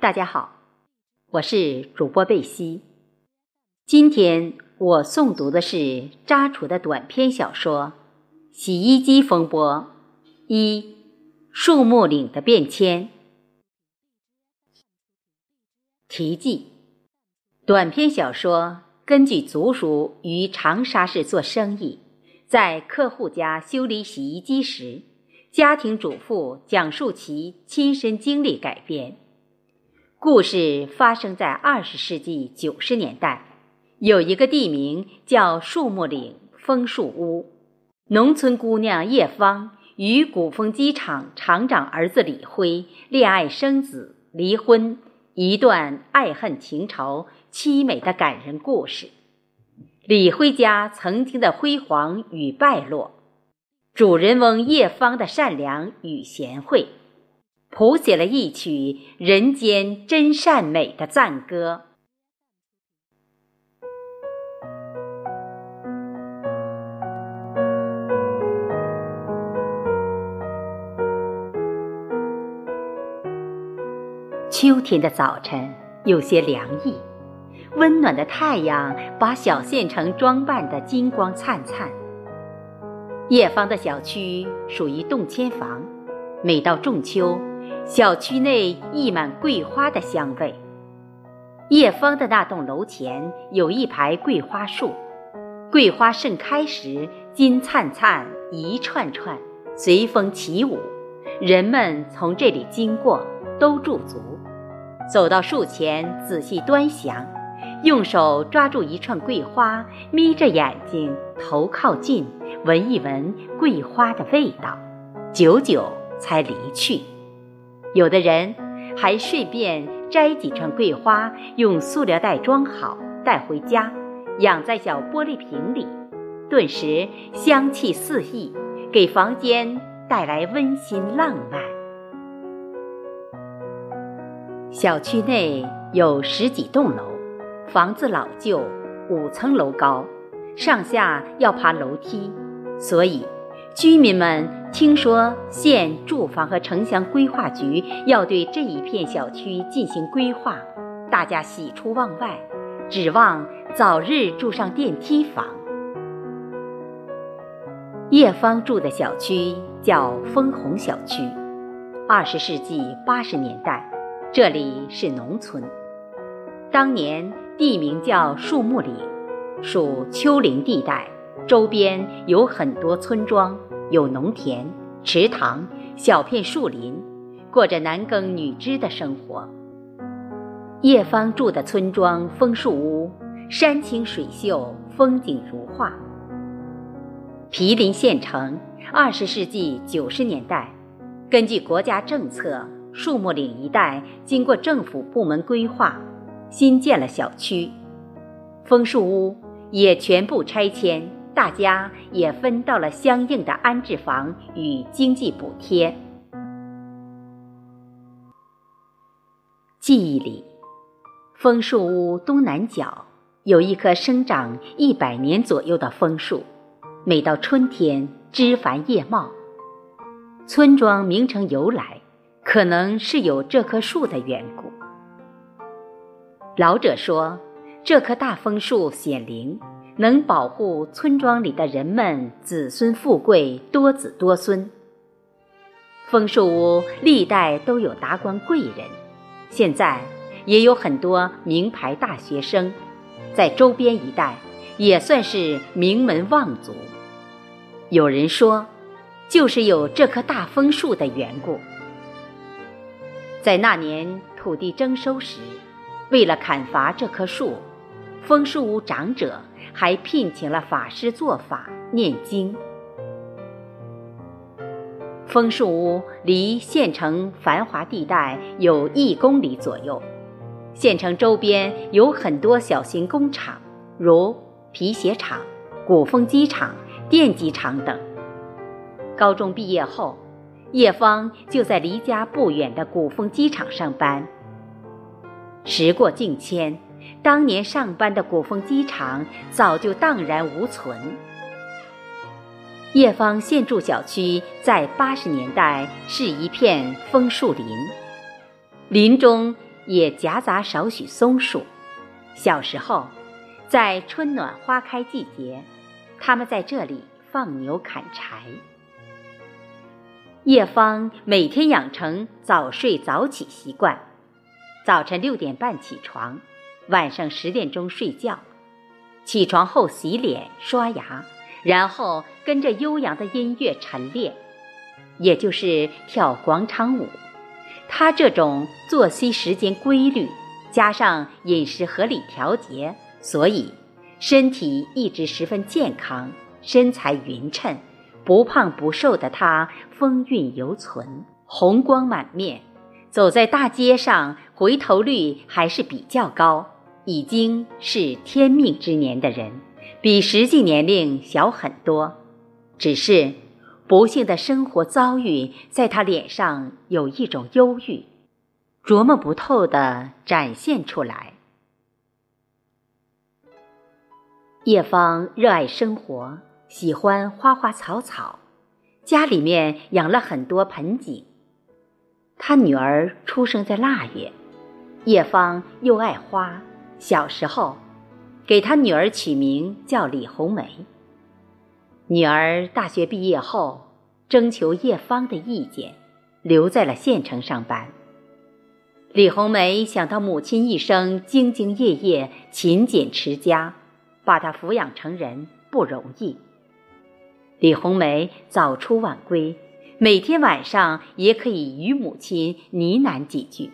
大家好，我是主播贝西。今天我诵读的是扎楚的短篇小说《洗衣机风波一树木岭的变迁》。题记：短篇小说根据族属于长沙市做生意，在客户家修理洗衣机时，家庭主妇讲述其亲身经历改编。故事发生在二十世纪九十年代，有一个地名叫树木岭枫树屋。农村姑娘叶芳与古风机厂厂长儿子李辉恋爱生子、离婚，一段爱恨情仇凄美的感人故事。李辉家曾经的辉煌与败落，主人翁叶芳的善良与贤惠。谱写了一曲人间真善美的赞歌。秋天的早晨有些凉意，温暖的太阳把小县城装扮得金光灿灿。叶芳的小区属于动迁房，每到仲秋。小区内溢满桂花的香味。叶芳的那栋楼前有一排桂花树，桂花盛开时金灿灿一串串，随风起舞。人们从这里经过都驻足，走到树前仔细端详，用手抓住一串桂花，眯着眼睛头靠近，闻一闻桂花的味道，久久才离去。有的人还顺便摘几串桂花，用塑料袋装好带回家，养在小玻璃瓶里，顿时香气四溢，给房间带来温馨浪漫。小区内有十几栋楼，房子老旧，五层楼高，上下要爬楼梯，所以。居民们听说县住房和城乡规划局要对这一片小区进行规划，大家喜出望外，指望早日住上电梯房。叶芳住的小区叫枫红小区，二十世纪八十年代，这里是农村，当年地名叫树木岭，属丘陵地带。周边有很多村庄，有农田、池塘、小片树林，过着男耕女织的生活。叶芳住的村庄枫树屋，山清水秀，风景如画。毗邻县城，二十世纪九十年代，根据国家政策，树木岭一带经过政府部门规划，新建了小区，枫树屋也全部拆迁。大家也分到了相应的安置房与经济补贴。记忆里，枫树屋东南角有一棵生长一百年左右的枫树，每到春天枝繁叶茂。村庄名称由来，可能是有这棵树的缘故。老者说，这棵大枫树显灵。能保护村庄里的人们子孙富贵、多子多孙。枫树屋历代都有达官贵人，现在也有很多名牌大学生，在周边一带也算是名门望族。有人说，就是有这棵大枫树的缘故。在那年土地征收时，为了砍伐这棵树，枫树屋长者。还聘请了法师做法念经。枫树屋离县城繁华地带有一公里左右，县城周边有很多小型工厂，如皮鞋厂、鼓风机厂、电机厂等。高中毕业后，叶芳就在离家不远的鼓风机厂上班。时过境迁。当年上班的古风机厂早就荡然无存。叶芳现住小区在八十年代是一片枫树林，林中也夹杂少许松树。小时候，在春暖花开季节，他们在这里放牛砍柴。叶芳每天养成早睡早起习惯，早晨六点半起床，晚上十点钟睡觉。起床后洗脸刷牙，然后跟着悠扬的音乐晨练，也就是跳广场舞。他这种作息时间规律，加上饮食合理调节，所以身体一直十分健康，身材匀称。不胖不瘦的他，风韵犹存，红光满面，走在大街上，回头率还是比较高。已经是天命之年的人，比实际年龄小很多。只是不幸的生活遭遇，在他脸上有一种忧郁，琢磨不透的展现出来。叶芳热爱生活。喜欢花花草草，家里面养了很多盆景。他女儿出生在腊月，叶芳又爱花，小时候给他女儿取名叫李红梅。女儿大学毕业后，征求叶芳的意见，留在了县城上班。李红梅想到母亲一生兢兢业业、勤俭持家，把她抚养成人不容易。李红梅早出晚归，每天晚上也可以与母亲呢喃几句。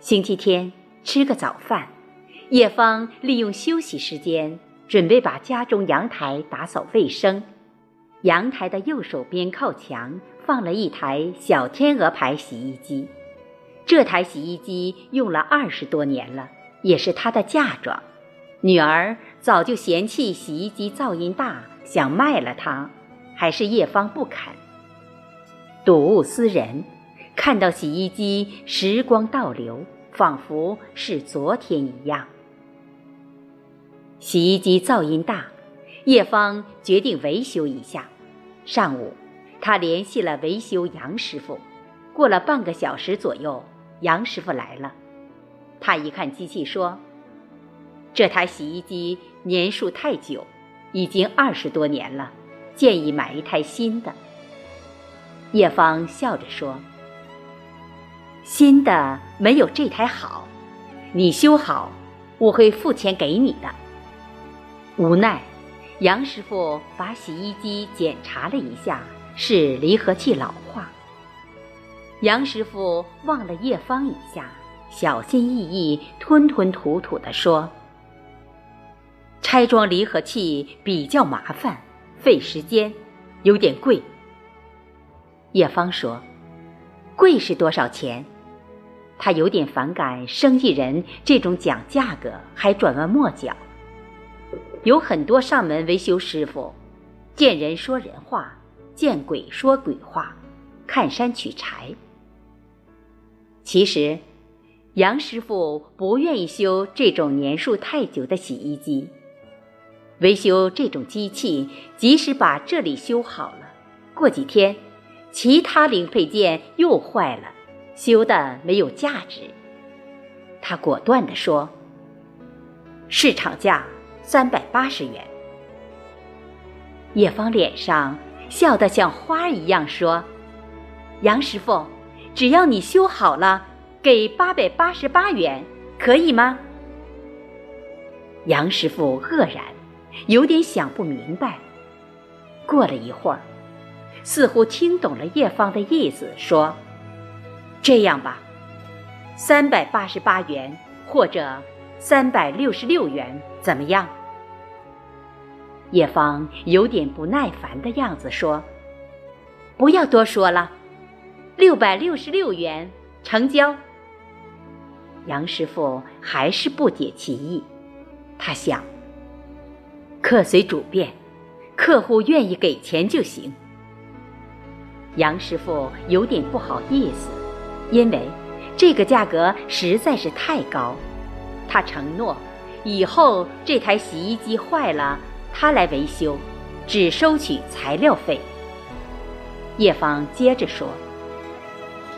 星期天吃个早饭，叶芳利用休息时间，准备把家中阳台打扫卫生。阳台的右手边靠墙放了一台小天鹅牌洗衣机，这台洗衣机用了二十多年了，也是她的嫁妆。女儿早就嫌弃洗衣机噪音大，想卖了它，还是叶芳不肯。睹物思人，看到洗衣机，时光倒流，仿佛是昨天一样。洗衣机噪音大，叶芳决定维修一下。上午，她联系了维修杨师傅。过了半个小时左右，杨师傅来了。他一看机器，说。这台洗衣机年数太久，已经二十多年了，建议买一台新的。叶芳笑着说：“新的没有这台好，你修好，我会付钱给你的。”无奈，杨师傅把洗衣机检查了一下，是离合器老化。杨师傅望了叶芳一下，小心翼翼、吞吞吐吐地说。拆装离合器比较麻烦，费时间，有点贵。叶芳说：“贵是多少钱？”他有点反感生意人这种讲价格还转弯抹角。有很多上门维修师傅，见人说人话，见鬼说鬼话，看山取柴。其实，杨师傅不愿意修这种年数太久的洗衣机。维修这种机器，即使把这里修好了，过几天，其他零配件又坏了，修的没有价值。他果断地说：“市场价三百八十元。”叶芳脸上笑得像花一样说：“杨师傅，只要你修好了，给八百八十八元，可以吗？”杨师傅愕然。有点想不明白。过了一会儿，似乎听懂了叶芳的意思，说：“这样吧，三百八十八元或者三百六十六元，怎么样？”叶芳有点不耐烦的样子，说：“不要多说了，六百六十六元成交。”杨师傅还是不解其意，他想。客随主便，客户愿意给钱就行。杨师傅有点不好意思，因为这个价格实在是太高。他承诺，以后这台洗衣机坏了，他来维修，只收取材料费。叶芳接着说：“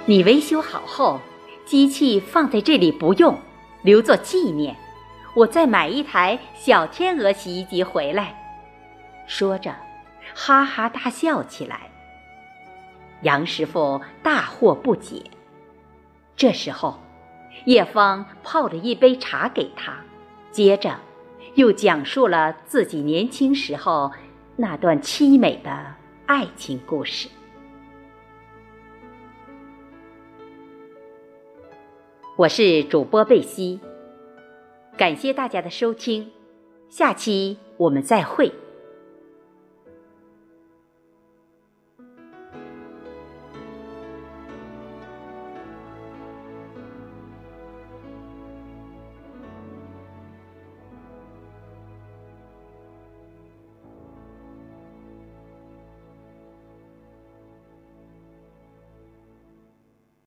你维修好后，机器放在这里不用，留作纪念。我再买一台小天鹅洗衣机回来。”说着，哈哈大笑起来。杨师傅大惑不解。这时候，叶芳泡了一杯茶给他，接着又讲述了自己年轻时候那段凄美的爱情故事。我是主播贝西，感谢大家的收听，下期我们再会。